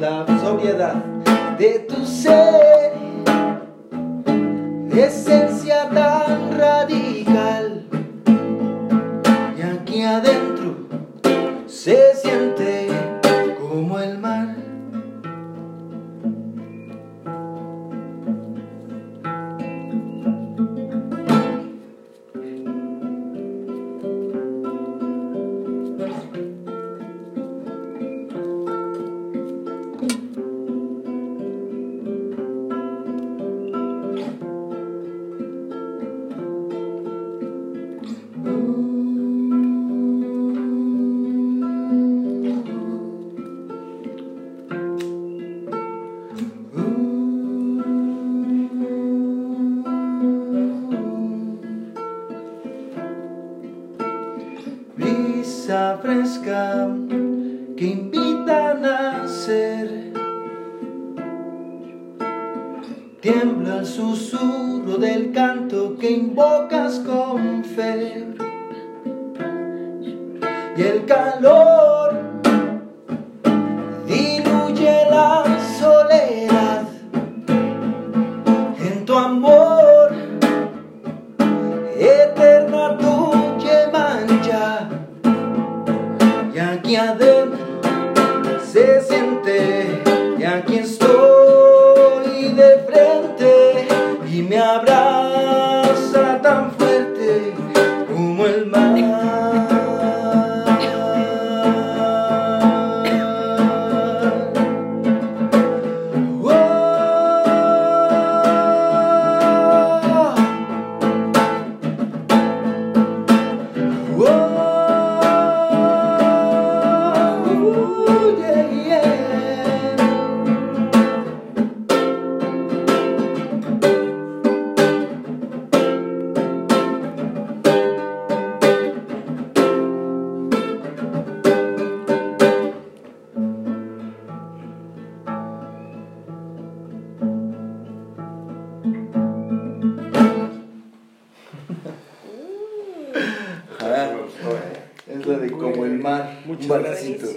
soledad de tu ser, esencia tan radical. Y aquí adentro fresca que invita a nacer. Tiembla el susurro del canto que invocas con fe. Y el calor diluye la soledad en tu amor. Eterna tu mancha y aquí adentro se siente Ah, es la de como el mar. Muchas gracias.